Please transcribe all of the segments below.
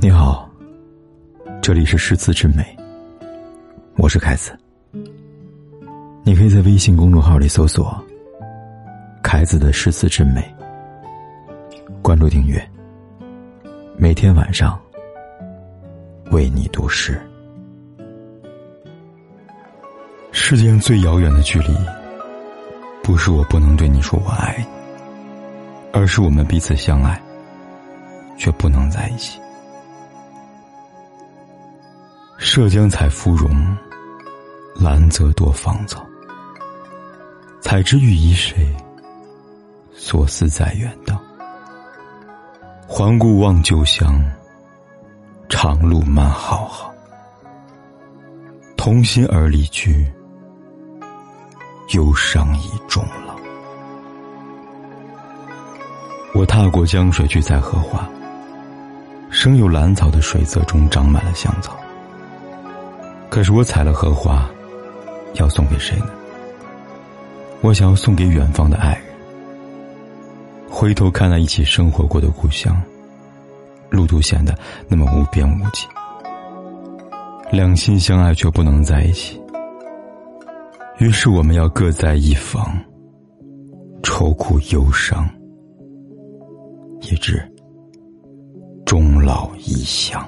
你好，这里是诗词之美，我是凯子。你可以在微信公众号里搜索“凯子的诗词之美”，关注订阅，每天晚上为你读诗。世界上最遥远的距离，不是我不能对你说我爱你，而是我们彼此相爱，却不能在一起。涉江采芙蓉，兰泽多芳草。采之欲遗谁？所思在远道。环顾望旧乡，长路漫浩浩。同心而离居，忧伤已终老。我踏过江水去采荷花，生有兰草的水泽中长满了香草。可是我采了荷花，要送给谁呢？我想要送给远方的爱人。回头看那一起生活过的故乡，路途显得那么无边无际。两心相爱却不能在一起，于是我们要各在一方，愁苦忧伤，一直终老异乡。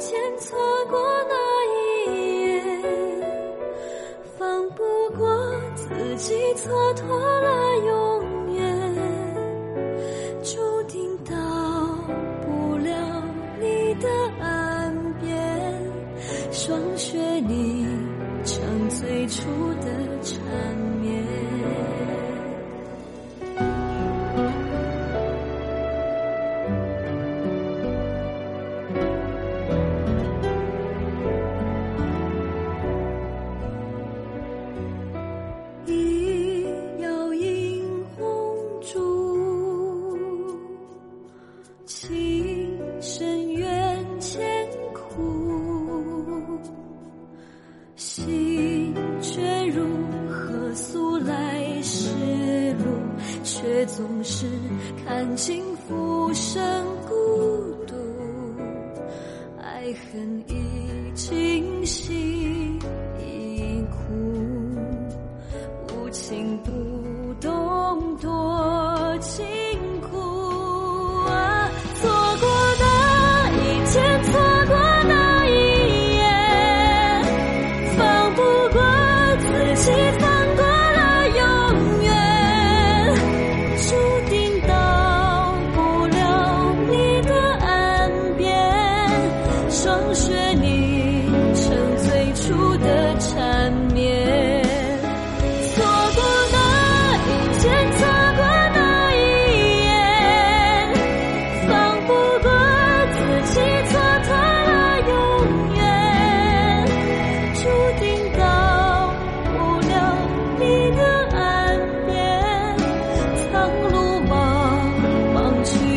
前，错过那一夜，放不过自己，蹉跎了永远，注定到不了你的岸边，霜雪凝成最初的缠。心却如何诉来时路？却总是看尽浮生孤独，爱恨已尽，心